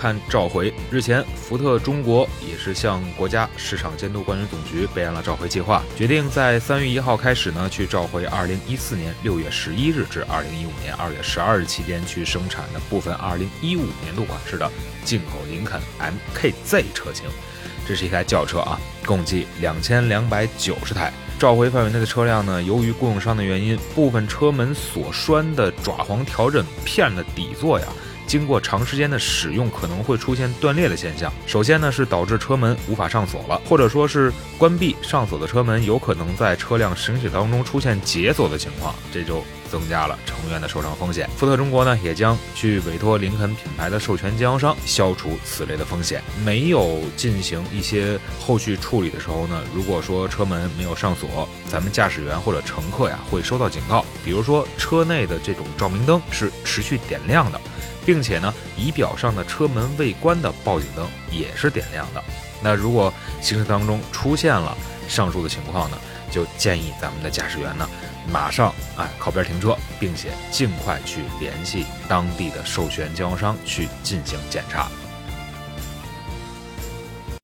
看召回，日前，福特中国也是向国家市场监督管理总局备案了召回计划，决定在三月一号开始呢，去召回二零一四年六月十一日至二零一五年二月十二日期间去生产的部分二零一五年度款式的进口林肯 MKZ 车型。这是一台轿车啊，共计两千两百九十台。召回范围内的车辆呢，由于供应商的原因，部分车门锁栓的爪簧调整片的底座呀。经过长时间的使用，可能会出现断裂的现象。首先呢，是导致车门无法上锁了，或者说是关闭上锁的车门有可能在车辆行驶当中出现解锁的情况，这就增加了成员的受伤风险。福特中国呢，也将去委托林肯品牌的授权经销商消除此类的风险。没有进行一些后续处理的时候呢，如果说车门没有上锁，咱们驾驶员或者乘客呀会收到警告，比如说车内的这种照明灯是持续点亮的。并且呢，仪表上的车门未关的报警灯也是点亮的。那如果行驶当中出现了上述的情况呢，就建议咱们的驾驶员呢，马上啊靠边停车，并且尽快去联系当地的授权经销商去进行检查。